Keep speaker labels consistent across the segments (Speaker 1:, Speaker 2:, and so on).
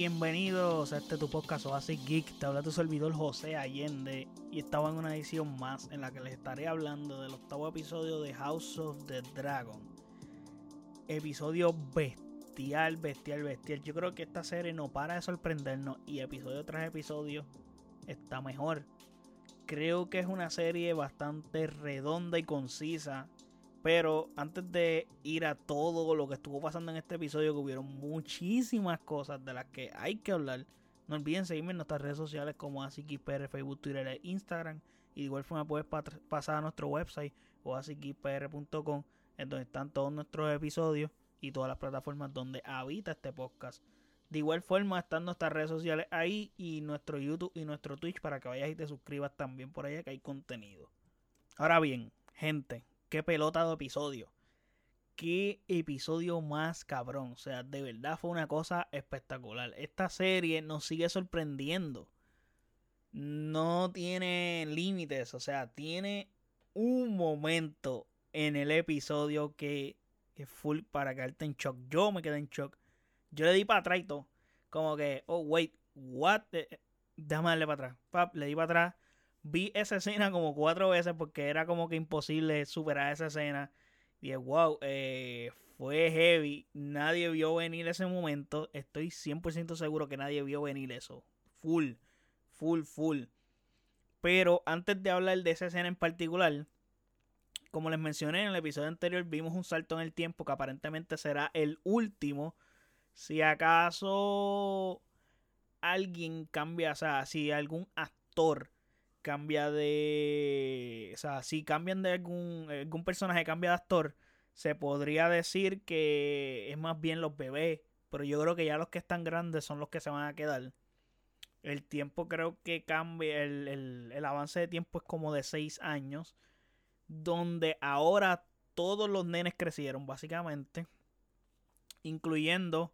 Speaker 1: bienvenidos a este tu podcast Oasis Geek. Te habla tu servidor José Allende y estaba en una edición más en la que les estaré hablando del octavo episodio de House of the Dragon. Episodio bestial, bestial, bestial. Yo creo que esta serie no para de sorprendernos y episodio tras episodio está mejor. Creo que es una serie bastante redonda y concisa pero antes de ir a todo lo que estuvo pasando en este episodio, que hubieron muchísimas cosas de las que hay que hablar. No olviden seguirme en nuestras redes sociales como AsiKipR, Facebook, Twitter e Instagram. Y de igual forma puedes pasar a nuestro website o asikipr.com en donde están todos nuestros episodios y todas las plataformas donde habita este podcast. De igual forma están nuestras redes sociales ahí y nuestro YouTube y nuestro Twitch para que vayas y te suscribas también por allá que hay contenido. Ahora bien, gente, qué pelota de episodio. Qué episodio más cabrón. O sea, de verdad fue una cosa espectacular. Esta serie nos sigue sorprendiendo. No tiene límites. O sea, tiene un momento en el episodio que, es full para quedarte en shock. Yo me quedé en shock. Yo le di para atrás y todo. Como que, oh, wait, what? Déjame darle para atrás. Pap, le di para atrás vi esa escena como cuatro veces porque era como que imposible superar esa escena. Y dije, wow, eh, fue heavy. Nadie vio venir ese momento. Estoy 100% seguro que nadie vio venir eso. Full, full, full. Pero antes de hablar de esa escena en particular, como les mencioné en el episodio anterior, vimos un salto en el tiempo que aparentemente será el último. Si acaso alguien cambia, o sea, si algún actor cambia de. O sea, si cambian de algún, algún personaje, cambia de actor, se podría decir que es más bien los bebés. Pero yo creo que ya los que están grandes son los que se van a quedar. El tiempo creo que cambia. El, el avance de tiempo es como de 6 años. Donde ahora todos los nenes crecieron, básicamente. Incluyendo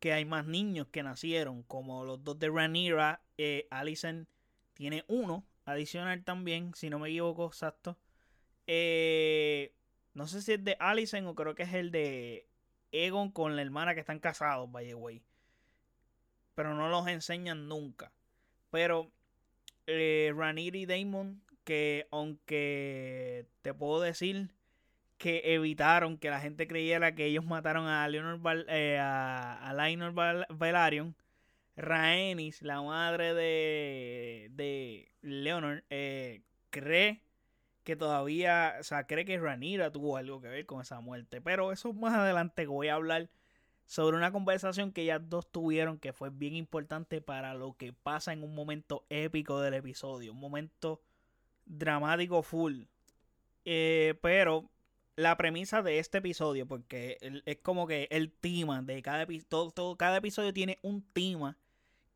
Speaker 1: que hay más niños que nacieron. Como los dos de Ranira, eh, Allison tiene uno adicional también, si no me equivoco, exacto. Eh, no sé si es de Allison o creo que es el de Egon con la hermana que están casados, by the way. Pero no los enseñan nunca. Pero eh, Ranir y Damon, que aunque te puedo decir que evitaron que la gente creyera que ellos mataron a Leonor eh, a, a Valarion Rhaenys, la madre de, de Leonor, eh, cree que todavía, o sea, cree que Ranira tuvo algo que ver con esa muerte. Pero eso más adelante voy a hablar sobre una conversación que ellas dos tuvieron que fue bien importante para lo que pasa en un momento épico del episodio. Un momento dramático full. Eh, pero la premisa de este episodio, porque es como que el tema de cada episodio, cada episodio tiene un tema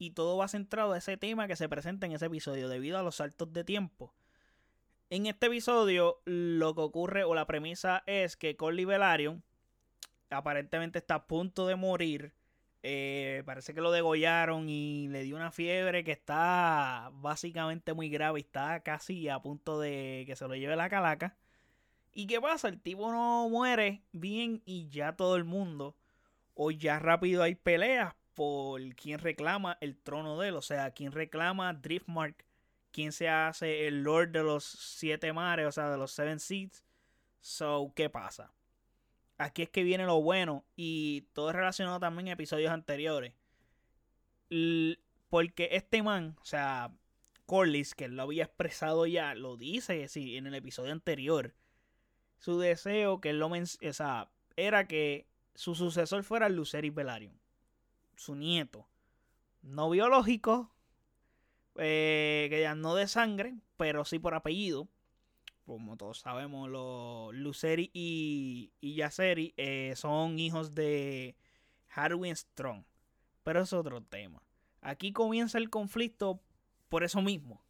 Speaker 1: y todo va centrado a ese tema que se presenta en ese episodio debido a los saltos de tiempo. En este episodio lo que ocurre o la premisa es que Corley Velaryon aparentemente está a punto de morir. Eh, parece que lo degollaron y le dio una fiebre que está básicamente muy grave está casi a punto de que se lo lleve la calaca. ¿Y qué pasa? El tipo no muere bien y ya todo el mundo, o ya rápido hay peleas, por quien reclama el trono de él, o sea, quien reclama Driftmark, quien se hace el Lord de los siete mares, o sea, de los Seven Seas. So, ¿qué pasa? Aquí es que viene lo bueno y todo es relacionado también a episodios anteriores. porque este man, o sea, Corlys, que lo había expresado ya, lo dice sí, en el episodio anterior. Su deseo, que lo o sea, era que su sucesor fuera Lucerys Velaryon su nieto. No biológico, eh, que ya no de sangre, pero sí por apellido. Como todos sabemos, los Luceri y, y Yaceri eh, son hijos de Harwin Strong. Pero es otro tema. Aquí comienza el conflicto por eso mismo.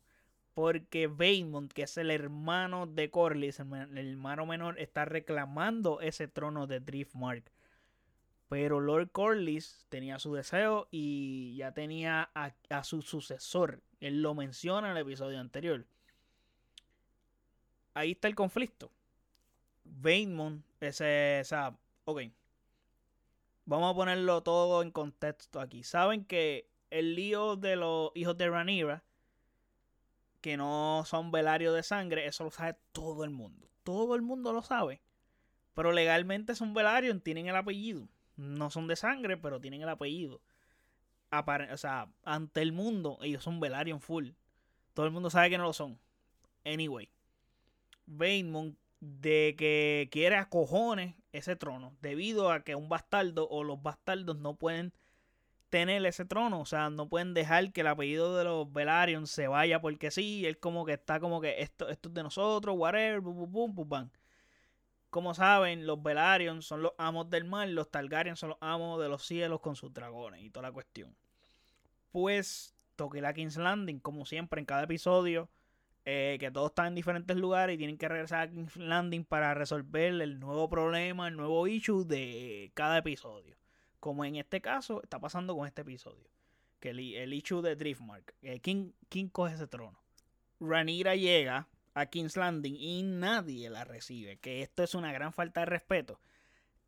Speaker 1: Porque Baemont, que es el hermano de Corlys, el hermano menor, está reclamando ese trono de Driftmark pero Lord Corlys tenía su deseo y ya tenía a, su sucesor. Él lo menciona en el episodio anterior. Ahí está el conflicto. Vaemond, ese, o sea, ok. vamos a ponerlo todo en contexto aquí. Saben que el lío de los hijos de Ranira, que no son velarios de sangre, eso lo sabe todo el mundo. Todo el mundo lo sabe. Pero legalmente son velarios, tienen el apellido. No son de sangre, pero tienen el apellido. o sea, ante el mundo, ellos son Velaryon full. Todo el mundo sabe que no lo son. Anyway. Bainmon de que quiere a cojones ese trono. Debido a que un bastardo o los bastardos no pueden tener ese trono. O sea, no pueden dejar que el apellido de los Velaryon se vaya porque sí. Él como que está como que esto, esto es de nosotros, whatever, bum, bum, bum, bam. Como saben, los Velaryon son los amos del mar, los Targaryen son los amos de los cielos con sus dragones y toda la cuestión. Pues toque la King's Landing, como siempre en cada episodio, eh, que todos están en diferentes lugares y tienen que regresar a King's Landing para resolver el nuevo problema, el nuevo issue de cada episodio. Como en este caso está pasando con este episodio, que el, el issue de Driftmark. Eh, ¿quién, ¿Quién coge ese trono? Ranira llega a King's Landing y nadie la recibe. Que esto es una gran falta de respeto.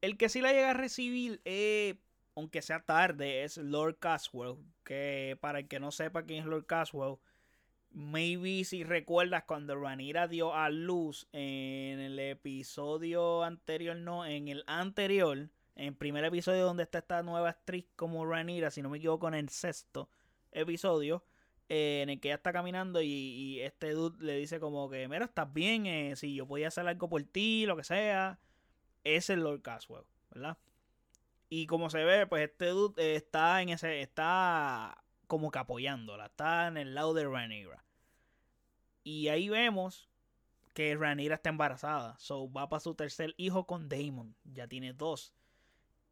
Speaker 1: El que sí la llega a recibir, eh, aunque sea tarde, es Lord Caswell. Que para el que no sepa quién es Lord Caswell, maybe si recuerdas cuando Ranira dio a luz en el episodio anterior, no, en el anterior, en el primer episodio donde está esta nueva actriz como Ranira, si no me equivoco, en el sexto episodio eh, en el que ella está caminando y, este dude le dice como que, mira, estás bien, eh, si yo podía hacer algo por ti, lo que sea. Es el Lord Caswell, ¿verdad? Y como se ve, pues este dude eh, está en ese, está como que apoyándola, está en el lado de Rhaenyra. Y ahí vemos que Rhaenyra está embarazada, so va para su tercer hijo con Daemon, ya tiene dos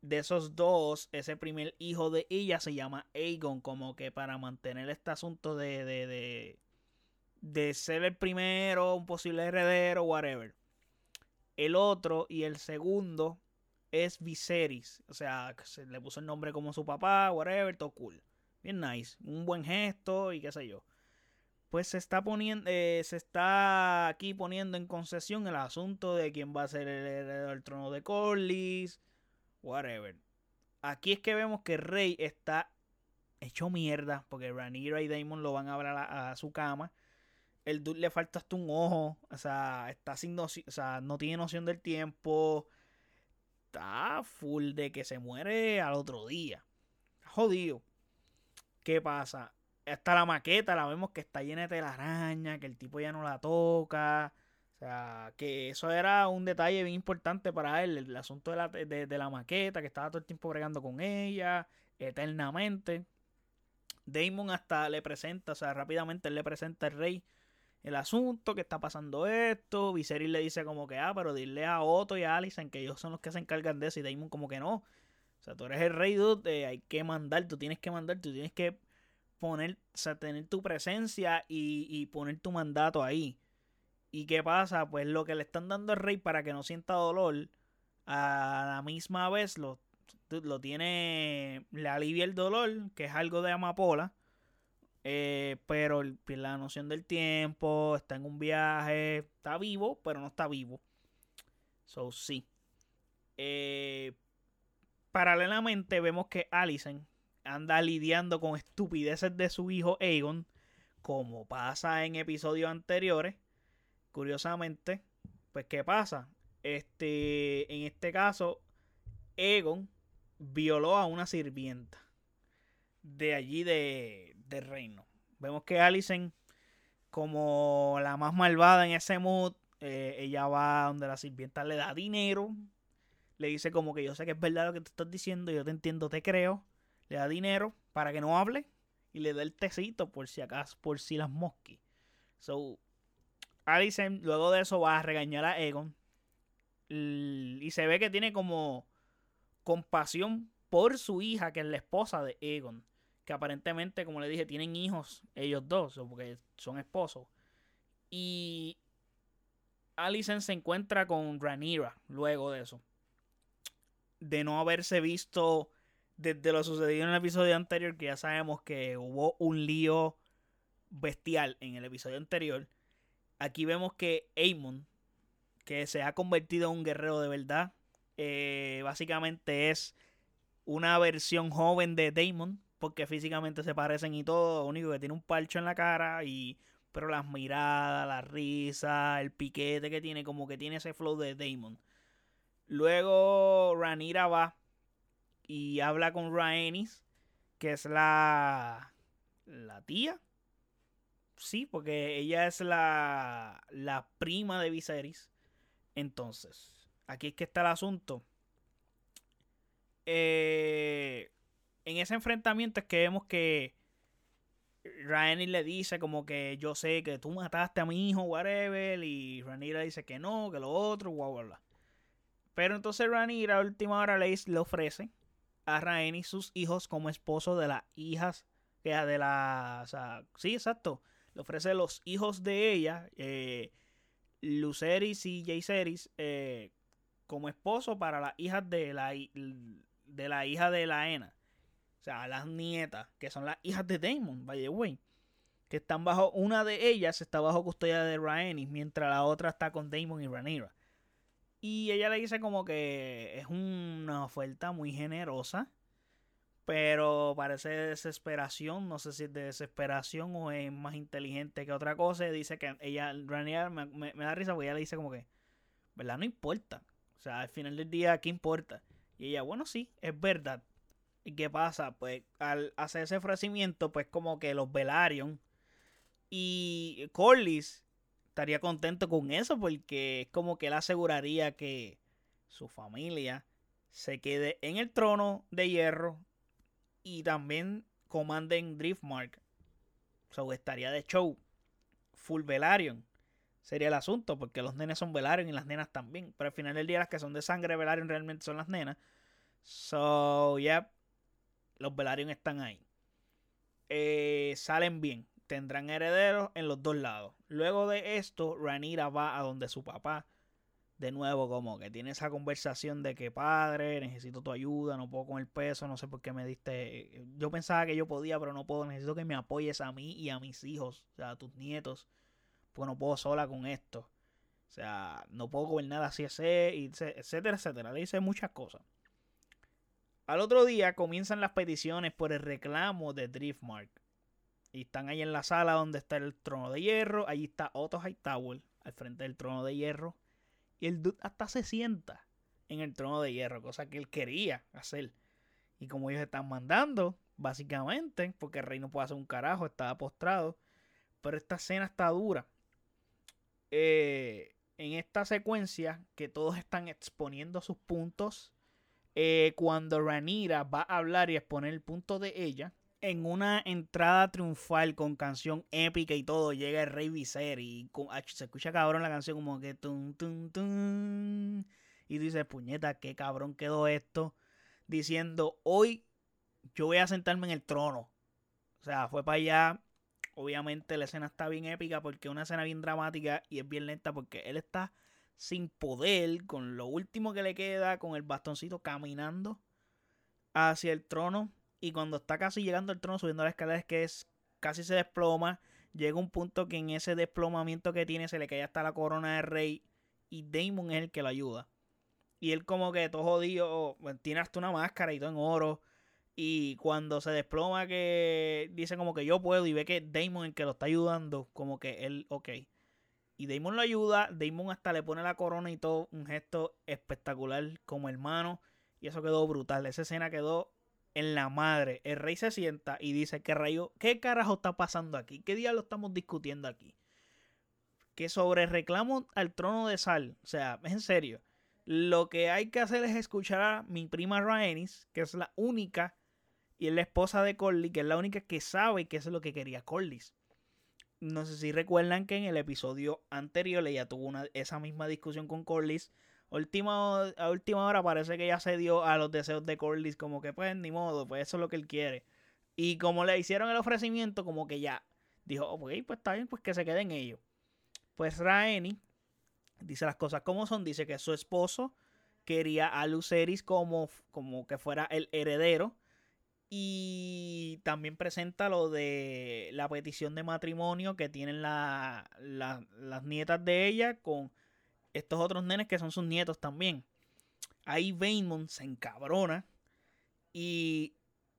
Speaker 1: de esos dos, ese primer hijo de ella se llama Aegon, como que para mantener este asunto de, de, de, de ser el primero, un posible heredero, whatever. El otro y el segundo es Viserys, o sea, se le puso el nombre como su papá, whatever, todo cool. Bien nice, un buen gesto y qué sé yo. Pues se está poniendo, eh, se está aquí poniendo en concesión el asunto de quién va a ser el heredero del trono de Corlys whatever. Aquí es que vemos que Rey está hecho mierda porque Ranira y Damon lo van a abrir a, su cama. El dude le falta hasta un ojo, o sea, está sin o sea, no tiene noción del tiempo. Está full de que se muere al otro día. Jodido. ¿Qué pasa? Hasta la maqueta la vemos que está llena de telaraña, que el tipo ya no la toca sea, que eso era un detalle bien importante para él, el, asunto de la, de, la, maqueta, que estaba todo el tiempo bregando con ella, eternamente. Damon hasta le presenta, o sea, rápidamente él le presenta al rey el asunto, que está pasando esto. Viserys le dice como que, ah, pero dile a Otto y a Alicent que ellos son los que se encargan de eso. Y Damon como que no. O sea, tú eres el rey, dude, hay que mandar, tú tienes que mandar, tú tienes que poner, o sea, tener tu presencia y, y poner tu mandato ahí. ¿Y qué pasa? Pues lo que le están dando al rey para que no sienta dolor, a la misma vez lo, lo tiene, le alivia el dolor, que es algo de amapola, eh, pero la noción del tiempo, está en un viaje, está vivo, pero no está vivo. So, sí. Eh, paralelamente vemos que Alicent anda lidiando con estupideces de su hijo Aegon, como pasa en episodios anteriores Curiosamente, pues ¿qué pasa? Este, en este caso, Egon violó a una sirvienta de allí de, reino. Vemos que Alicent, como la más malvada en ese mood, eh, ella va donde la sirvienta le da dinero, le dice como que yo sé que es verdad lo que te estás diciendo, yo te entiendo, te creo, le da dinero para que no hable y le da el tecito por si acaso, por si las mosquis. So, Alicent luego de eso va a regañar a Egon. Y se ve que tiene como compasión por su hija, que es la esposa de Egon. Que aparentemente, como le dije, tienen hijos ellos dos, porque son esposos. Y Alicent se encuentra con Ranira luego de eso. De no haberse visto desde lo sucedido en el episodio anterior, que ya sabemos que hubo un lío bestial en el episodio anterior. Aquí vemos que Aemon, que se ha convertido en un guerrero de verdad, eh, básicamente es una versión joven de Damon, porque físicamente se parecen y todo, único que tiene un parcho en la cara y pero las miradas, la risa, el piquete que tiene, como que tiene ese flow de Damon. Luego Ranira va y habla con Rhaenys, que es la la tía. Sí, porque ella es la la prima de Viserys. Entonces, aquí es que está el asunto. Eh, en ese enfrentamiento es que vemos que Rhaenys le dice como que yo sé que tú mataste a mi hijo, whatever, y Rhaenyra dice que no, que lo otro, bla, bla, bla. Pero entonces Rhaenyra a última hora le, le ofrece a Rhaenys sus hijos como esposo de las hijas, de la, o sea, sí, exacto, le ofrece los hijos de ella, eh, Luceris y Jayceris, eh, como esposo para las hijas de la, de la hija de la Ena. O sea, las nietas, que son las hijas de Damon, by the way. Que están bajo, una de ellas está bajo custodia de Rhaenys, mientras la otra está con Damon y Rhaenyra. Y ella le dice como que es una oferta muy generosa, pero parece desesperación, no sé si es de desesperación o es más inteligente que otra cosa. Dice que ella, Rhaenyra me, me da risa porque ella le dice como que, ¿verdad? No importa. O sea, al final del día, ¿qué importa? Y ella, bueno, sí, es verdad. ¿Y qué pasa? Pues al hacer ese ofrecimiento, pues como que los Velaryon y Corlys estaría contento con eso porque es como que él aseguraría que su familia se quede en el trono de hierro y también comanden Driftmark. So estaría de show. Full Velaryon. Sería el asunto porque los nenes son Velaryon y las nenas también. Pero al final del día las que son de sangre Velaryon realmente son las nenas. So, yeah, los Velaryon están ahí. Eh, salen bien. Tendrán herederos en los dos lados. Luego de esto, Ranira va a donde su papá. De nuevo, como que tiene esa conversación de que padre, necesito tu ayuda, no puedo con el peso, no sé por qué me diste. Yo pensaba que yo podía, pero no puedo. Necesito que me apoyes a mí y a mis hijos, o sea, a tus nietos, porque no puedo sola con esto. O sea, no puedo gobernar así, etcétera, etcétera. Le dice muchas cosas. Al otro día comienzan las peticiones por el reclamo de Driftmark. Y están ahí en la sala donde está el trono de hierro. Allí está Otto Hightower al frente del trono de hierro. Y el dude hasta se sienta en el trono de hierro, cosa que él quería hacer. Y como ellos están mandando, básicamente, porque el rey no puede hacer un carajo, estaba postrado. Pero esta escena está dura. Eh, en esta secuencia, que todos están exponiendo sus puntos eh, cuando Ranira va a hablar y exponer el punto de ella, en una entrada triunfal con canción épica y todo, llega el Rey Viserys y se escucha cabrón la canción como que tum, tum, tum. Y dice, puñeta, qué cabrón quedó esto. Diciendo, hoy yo voy a sentarme en el trono. O sea, fue para allá. Obviamente la escena está bien épica porque es una escena bien dramática y es bien lenta porque él está sin poder, con lo último que le queda, con el bastoncito caminando hacia el trono. Y cuando está casi llegando al trono, subiendo las escaleras, que es casi se desploma. Llega un punto que en ese desplomamiento que tiene se le cae hasta la corona de rey. Y Damon es el que lo ayuda. Y él como que todo jodido, tiene hasta una máscara y todo en oro. Y cuando se desploma que dice como que yo puedo y ve que Damon el que lo está ayudando, como que él, ok. Y Damon lo ayuda. Damon hasta le pone la corona y todo. Un gesto espectacular como hermano. Y eso quedó brutal. Esa escena quedó en la madre. El rey se sienta y dice: ¿Qué rayo? ¿Qué carajo está pasando aquí? ¿Qué día lo estamos discutiendo aquí? Que sobre reclamo al trono de sal. O sea, es en serio. Lo que hay que hacer es escuchar a mi prima Rhaenys, que es la única, y es la esposa de Corlys, que es la única que sabe eso es lo que quería Corlys no sé si recuerdan que en el episodio anterior ella tuvo una, esa misma discusión con Corlys. Última, a última hora parece que ella se dio a los deseos de Corlys, como que pues ni modo, pues eso es lo que él quiere. Y como le hicieron el ofrecimiento, como que ya dijo, ok, pues está bien, pues que se queden ellos. Pues Raeni dice las cosas como son, dice que su esposo quería a Luceris como, como que fuera el heredero y también presenta lo de la petición de matrimonio que tienen las nietas de ella con estos otros nenes que son sus nietos también. Ahí Bainmont se encabrona Y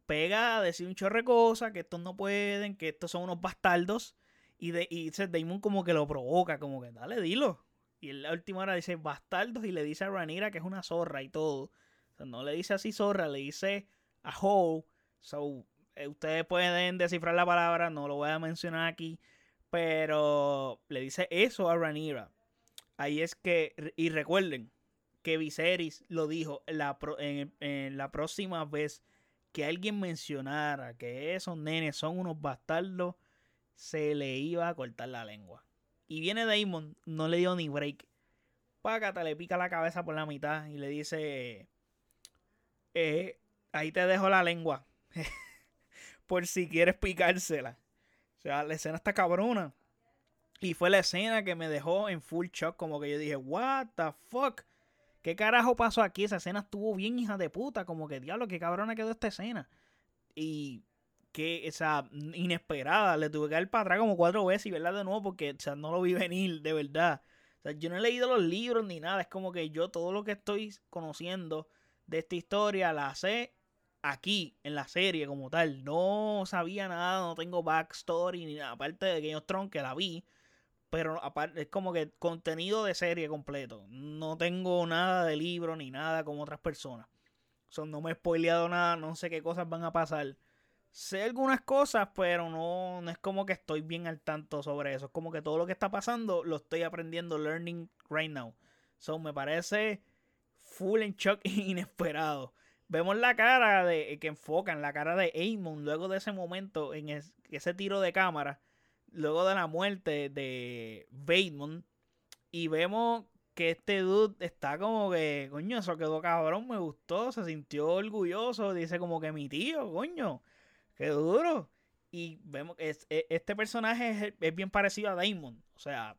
Speaker 1: pega a decir un chorre de cosas, que estos no pueden, que estos son unos bastardos. Y, de, y Damon como que lo provoca, como que dale, dilo. Y en la última hora dice bastardos y le dice a Ranira que es una zorra y todo. No le dice así zorra, le dice a hoe. So, eh, ustedes pueden descifrar la palabra, no lo voy a mencionar aquí. Pero le dice eso a Ranira. Ahí es que, y recuerden que Viserys lo dijo la, en la próxima vez que alguien mencionara que esos nenes son unos bastardos, se le iba a cortar la lengua. Y viene Damon, no le dio ni break. Págata, le pica la cabeza por la mitad y le dice: eh, Ahí te dejo la lengua. por si quieres picársela. O sea, la escena está cabrona. Y fue la escena que me dejó en full shock. Como que yo dije, ¿What the fuck? ¿Qué carajo pasó aquí? Esa escena estuvo bien hija de puta. Como que, diablo, qué cabrona quedó esta escena. Y que, esa inesperada. Le tuve que dar para atrás como cuatro veces y verla de nuevo porque, o sea, no lo vi venir, de verdad. O sea, yo no he leído los libros ni nada. Es como que yo todo lo que estoy conociendo de esta historia la sé aquí, en la serie como tal. No sabía nada, no tengo backstory ni nada. Aparte de Game of Thrones, que la vi pero aparte es como que contenido de serie completo. No tengo nada de libro ni nada como otras personas. So, no me he spoileado nada, no sé qué cosas van a pasar. Sé algunas cosas, pero no, no es como que estoy bien al tanto sobre eso. Es como que todo lo que está pasando lo estoy aprendiendo, learning right now. So, me parece full en shock inesperado. Vemos la cara de que enfocan, la cara de Amon luego de ese momento en ese tiro de cámara luego de la muerte de Bateman. Y vemos que este dude está como que, coño, eso quedó cabrón, me gustó, se sintió orgulloso, dice como que mi tío, coño, qué duro. Y vemos que e, este personaje es, bien parecido a Damon, o sea,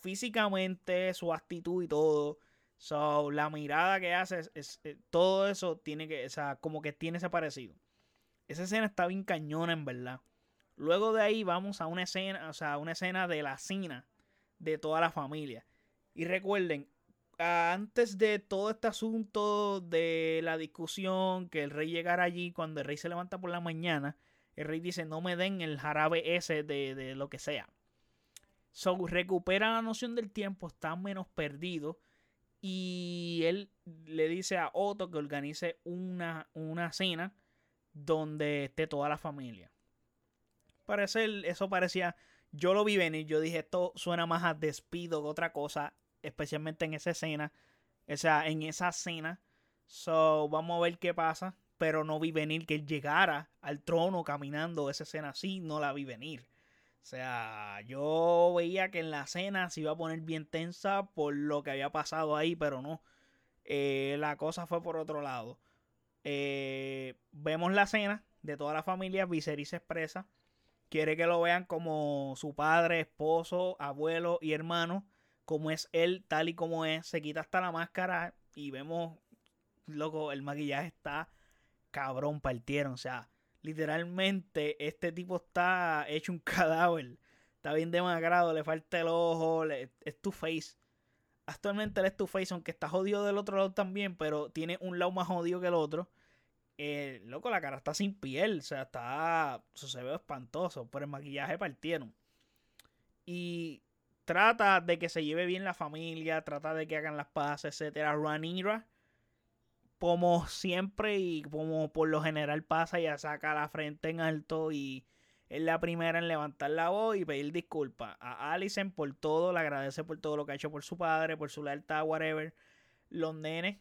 Speaker 1: físicamente, su actitud y todo. So, la mirada que hace, es, eh, todo eso tiene que, o sea, como que tiene ese parecido. Esa escena está bien cañona, en verdad. Luego de ahí vamos a una escena, o sea, una escena de la cena de toda la familia. Y recuerden, antes de todo este asunto de la discusión, que el rey llegara allí, cuando el rey se levanta por la mañana, el rey dice, no me den el jarabe ese de, de lo que sea. So, recupera la noción del tiempo, está menos perdido. Y él le dice a Otto que organice una, una cena donde esté toda la familia parecer, eso parecía. Yo lo vi venir. Yo dije, esto suena más a despido que otra cosa. Especialmente en esa escena. O sea, en esa escena. So, vamos a ver qué pasa. Pero no vi venir que él llegara al trono caminando esa escena así. No la vi venir. O sea, yo veía que en la escena se iba a poner bien tensa por lo que había pasado ahí, pero no. Eh, la cosa fue por otro lado. Eh, vemos la escena de toda la familia. Viserys expresa quiere que lo vean como su padre, esposo, abuelo y hermano, como es él, tal y como es. Se quita hasta la máscara y vemos, loco, el maquillaje está cabrón, partieron. O sea, literalmente este tipo está hecho un cadáver. Está bien demacrado, le falta el ojo, es tu face. Actualmente él es tu face, aunque está jodido del otro lado también, pero tiene un lado más jodido que el otro. Eh, loco, la cara está sin piel, o sea, está. Eso se espantoso. Por el maquillaje partieron. Y trata de que se lleve bien la familia, trata de que hagan las paces, etcétera. Ranira, como siempre y como por lo general pasa, ya saca la frente en alto y es la primera en levantar la voz y pedir disculpas a Allison por todo, le agradece por todo lo que ha hecho por su padre, por su lealtad, whatever. Los nenes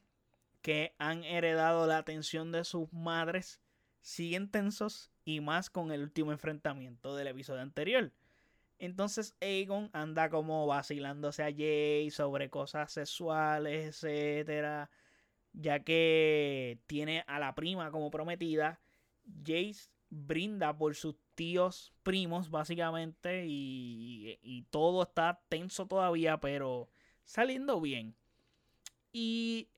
Speaker 1: que han heredado la atención de sus madres siguen tensos y más con el último enfrentamiento del episodio anterior. Entonces Aegon anda como vacilándose a Jay sobre cosas sexuales, etcétera, ya que tiene a la prima como prometida. Jace brinda por sus tíos primos, básicamente, y, todo está tenso todavía, pero saliendo bien. Y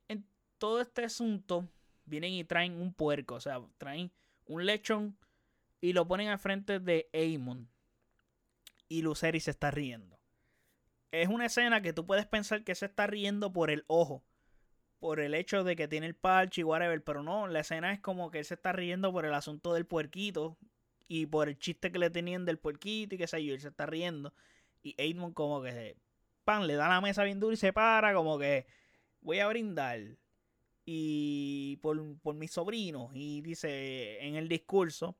Speaker 1: todo este asunto, vienen y traen un puerco, o sea, traen un lechón y lo ponen al frente de Aemon. Y Luceri se está riendo. Es una escena que tú puedes pensar que se está riendo por el ojo. por el hecho de que tiene el parche y whatever, pero no, la escena es como que él se está riendo por el asunto del puerquito y por el chiste que le tenían del puerquito y qué sé yo, él se está riendo y Edmund como que pan le da la mesa bien duro y se para como que voy a brindar y por, por mis sobrinos y dice en el discurso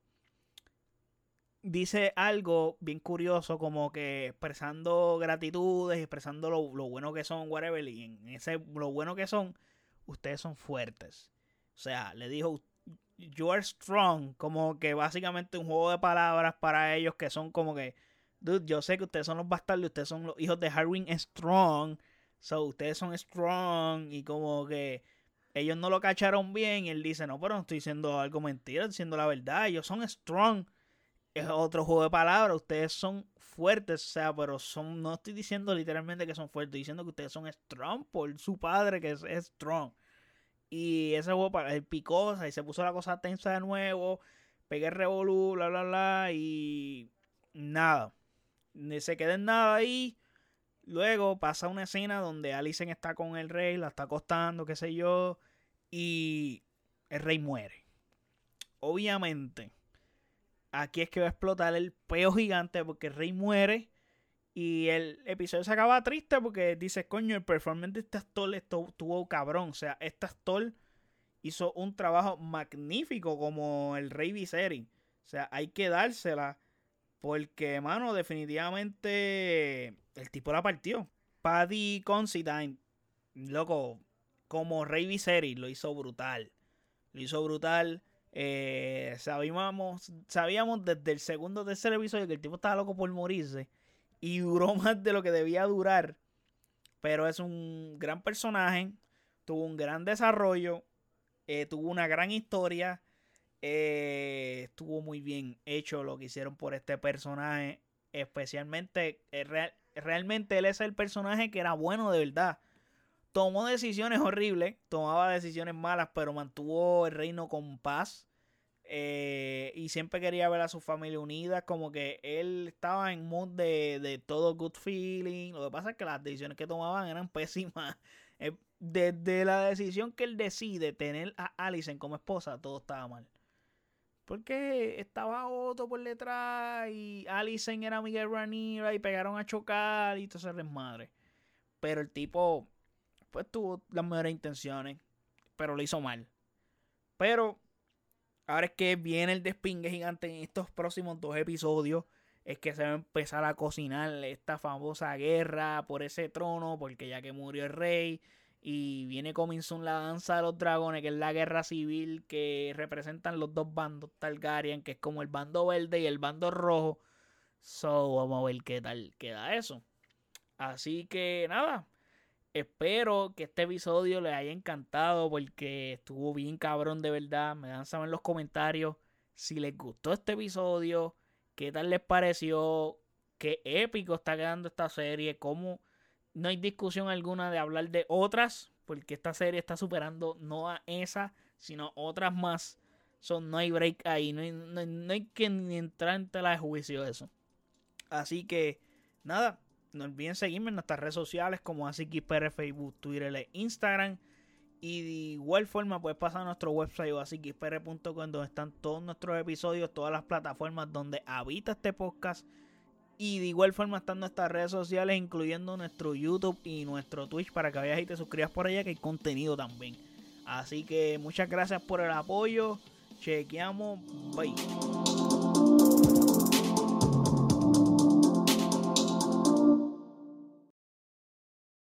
Speaker 1: dice algo bien curioso, como que expresando gratitudes, expresando lo, bueno que son, whatever, y en ese lo bueno que son, ustedes son fuertes. O sea, le dijo, you are strong, como que básicamente un juego de palabras para ellos que son como que, dude, yo sé que ustedes son los bastardos, ustedes son los hijos de Harwin Strong, so ustedes son strong, y como que ellos no lo cacharon bien, y él dice, no, pero no estoy diciendo algo mentira, estoy diciendo la verdad, ellos son strong es otro juego de palabras. Ustedes son fuertes, o sea, pero son, no estoy diciendo literalmente que son fuertes, estoy diciendo que ustedes son strong por su padre que es, strong. Y ese juego, el picosa y se puso la cosa tensa de nuevo. Pegué revolú, bla, bla, bla, y nada. Se queda en nada ahí. Luego pasa una escena donde Alicent está con el rey, la está acostando, qué sé yo, y el rey muere. Obviamente, aquí es que va a explotar el peo gigante porque el rey muere. Y el episodio se acaba triste porque dice, coño, el performance de este actor estuvo cabrón. O sea, este actor hizo un trabajo magnífico como el rey Viserys. O sea, hay que dársela. Porque, mano, definitivamente el tipo la partió. Paddy Considine, loco, como rey Viserys lo hizo brutal. Lo hizo brutal. Eh, sabíamos, sabíamos desde el segundo o tercer episodio que el tipo estaba loco por morirse. Y duró más de lo que debía durar. Pero es un gran personaje. Tuvo un gran desarrollo. Eh, tuvo una gran historia. Eh, estuvo muy bien hecho lo que hicieron por este personaje. Especialmente, realmente él es el personaje que era bueno de verdad tomó decisiones horribles, tomaba decisiones malas, pero mantuvo el reino con paz. Eh, y siempre quería ver a su familia unida. Como que él estaba en mood de, de, todo good feeling. Lo que pasa es que las decisiones que tomaban eran pésimas. Eh, desde la decisión que él decide tener a Alison como esposa, todo estaba mal. Porque estaba Otto por detrás y Alison era Miguel Ranira y pegaron a chocar y todo ese desmadre. Pero el tipo pues tuvo las mejores intenciones, pero lo hizo mal. Pero ahora es que viene el despingue gigante en estos próximos dos episodios. Es que se va a empezar a cocinar esta famosa guerra por ese trono, porque ya que murió el rey. Y viene Coming Soon la danza de los dragones, que es la guerra civil que representan los dos bandos Targaryen, que es como el bando verde y el bando rojo. So, vamos a ver qué tal queda eso. Así que nada, Espero que este episodio les haya encantado porque estuvo bien cabrón de verdad. Me dan saber en los comentarios si les gustó este episodio, qué tal les pareció, qué épico está quedando esta serie, cómo no hay discusión alguna de hablar de otras, porque esta serie está superando no a esa, sino otras más. Son, no hay break ahí, no hay, no hay que ni entrar en tela de juicio eso. Así que, nada, no olviden seguirme en nuestras redes sociales como AsiKipR, Facebook, Twitter e Instagram. Y de igual forma puedes pasar a nuestro website o asiKipR.com donde están todos nuestros episodios, todas las plataformas donde habita este podcast. Y de igual forma están nuestras redes sociales, incluyendo nuestro YouTube y nuestro Twitch, para que vayas y te suscribas por allá, que hay contenido también. Así que muchas gracias por el apoyo. Chequeamos. Bye.